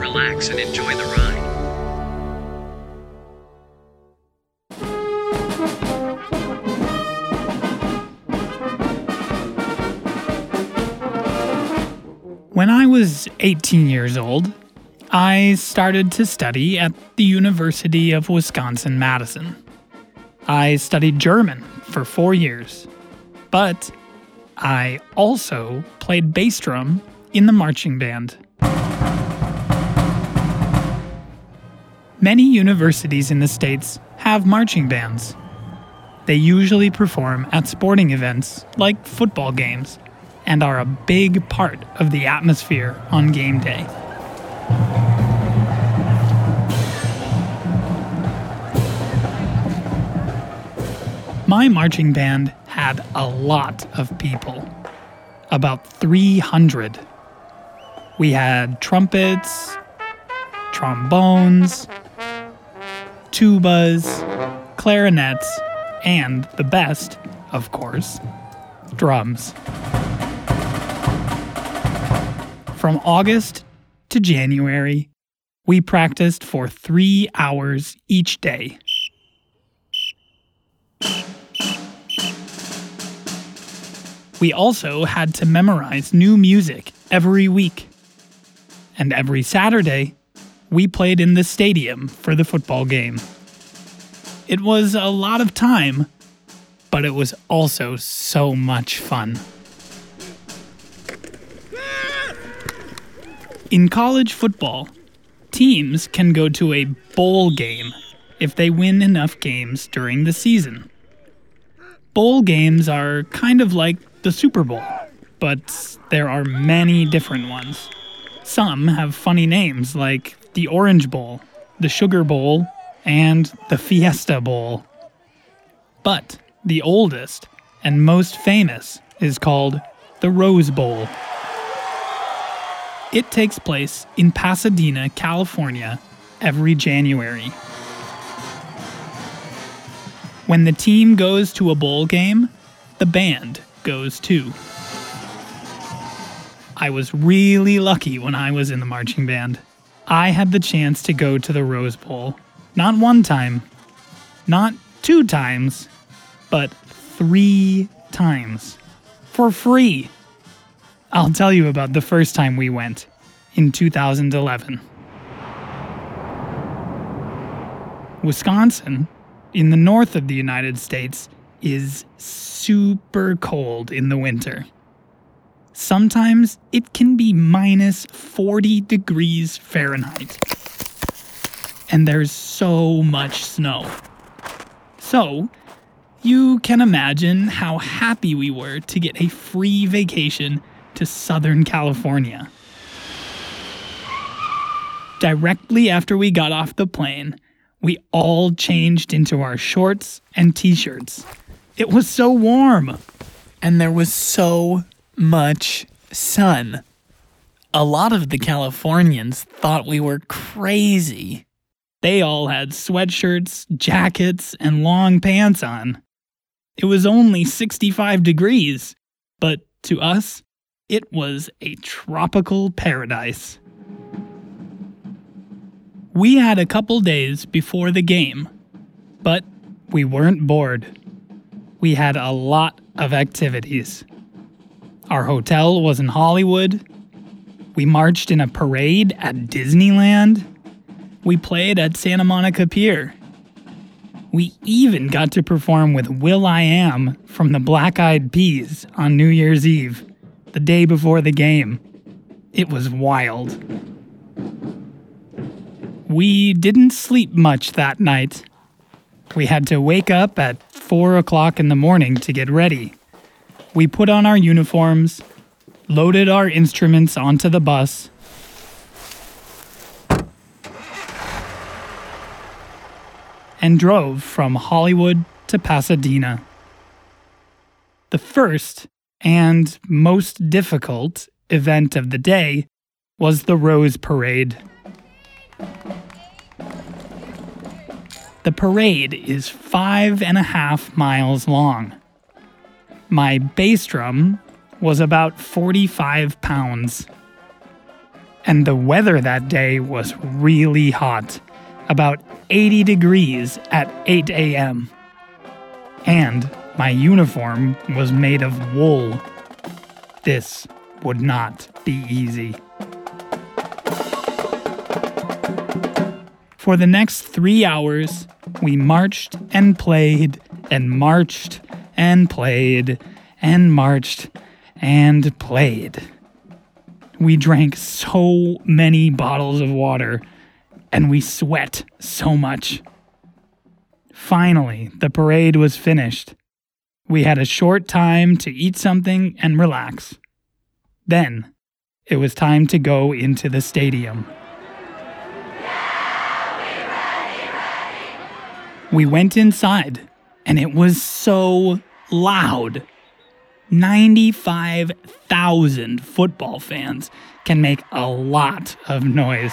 relax and enjoy the ride. When I was 18 years old, I started to study at the University of Wisconsin Madison. I studied German for four years, but I also played bass drum in the marching band. Many universities in the States have marching bands. They usually perform at sporting events like football games and are a big part of the atmosphere on game day. My marching band had a lot of people, about 300. We had trumpets, trombones, tubas, clarinets, and the best, of course, drums. From August to January, we practiced for three hours each day. We also had to memorize new music every week. And every Saturday, we played in the stadium for the football game. It was a lot of time, but it was also so much fun. In college football, teams can go to a bowl game if they win enough games during the season. Bowl games are kind of like the Super Bowl, but there are many different ones. Some have funny names like the Orange Bowl, the Sugar Bowl, and the Fiesta Bowl. But the oldest and most famous is called the Rose Bowl. It takes place in Pasadena, California, every January. When the team goes to a bowl game, the band goes too. I was really lucky when I was in the marching band. I had the chance to go to the Rose Bowl. Not one time, not two times, but three times. For free. I'll tell you about the first time we went in 2011. Wisconsin, in the north of the United States, is super cold in the winter. Sometimes it can be minus 40 degrees Fahrenheit. And there's so much snow. So, you can imagine how happy we were to get a free vacation to Southern California. Directly after we got off the plane, we all changed into our shorts and t shirts. It was so warm, and there was so much sun. A lot of the Californians thought we were crazy. They all had sweatshirts, jackets, and long pants on. It was only 65 degrees, but to us, it was a tropical paradise. We had a couple days before the game, but we weren't bored. We had a lot of activities. Our hotel was in Hollywood. We marched in a parade at Disneyland. We played at Santa Monica Pier. We even got to perform with will.i.am from the Black Eyed Peas on New Year's Eve, the day before the game. It was wild. We didn't sleep much that night. We had to wake up at 4 o'clock in the morning to get ready. We put on our uniforms, loaded our instruments onto the bus, and drove from Hollywood to Pasadena. The first and most difficult event of the day was the Rose Parade. The parade is five and a half miles long. My bass drum was about 45 pounds. And the weather that day was really hot, about 80 degrees at 8 a.m. And my uniform was made of wool. This would not be easy. For the next three hours, we marched and played and marched and played and marched and played. We drank so many bottles of water and we sweat so much. Finally, the parade was finished. We had a short time to eat something and relax. Then, it was time to go into the stadium. We went inside, and it was so loud. 95,000 football fans can make a lot of noise.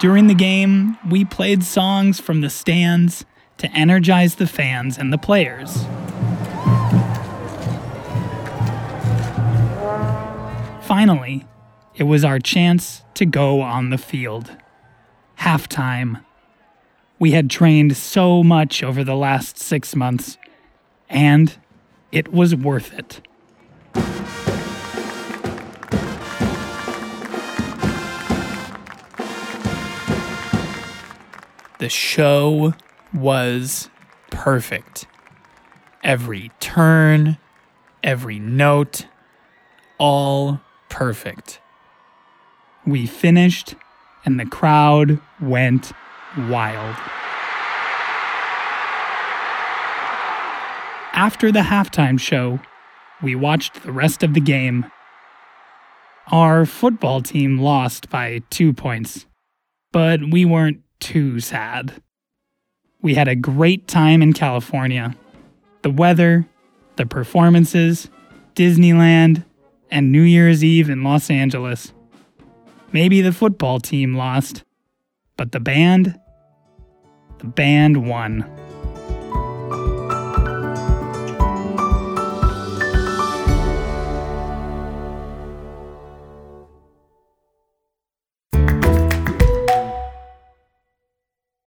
During the game, we played songs from the stands to energize the fans and the players. Finally, it was our chance to go on the field. Halftime. We had trained so much over the last six months, and it was worth it. The show was perfect. Every turn, every note, all perfect. We finished, and the crowd went wild. After the halftime show, we watched the rest of the game. Our football team lost by two points, but we weren't too sad. We had a great time in California. The weather, the performances, Disneyland, and New Year's Eve in Los Angeles. Maybe the football team lost, but the band, the band won.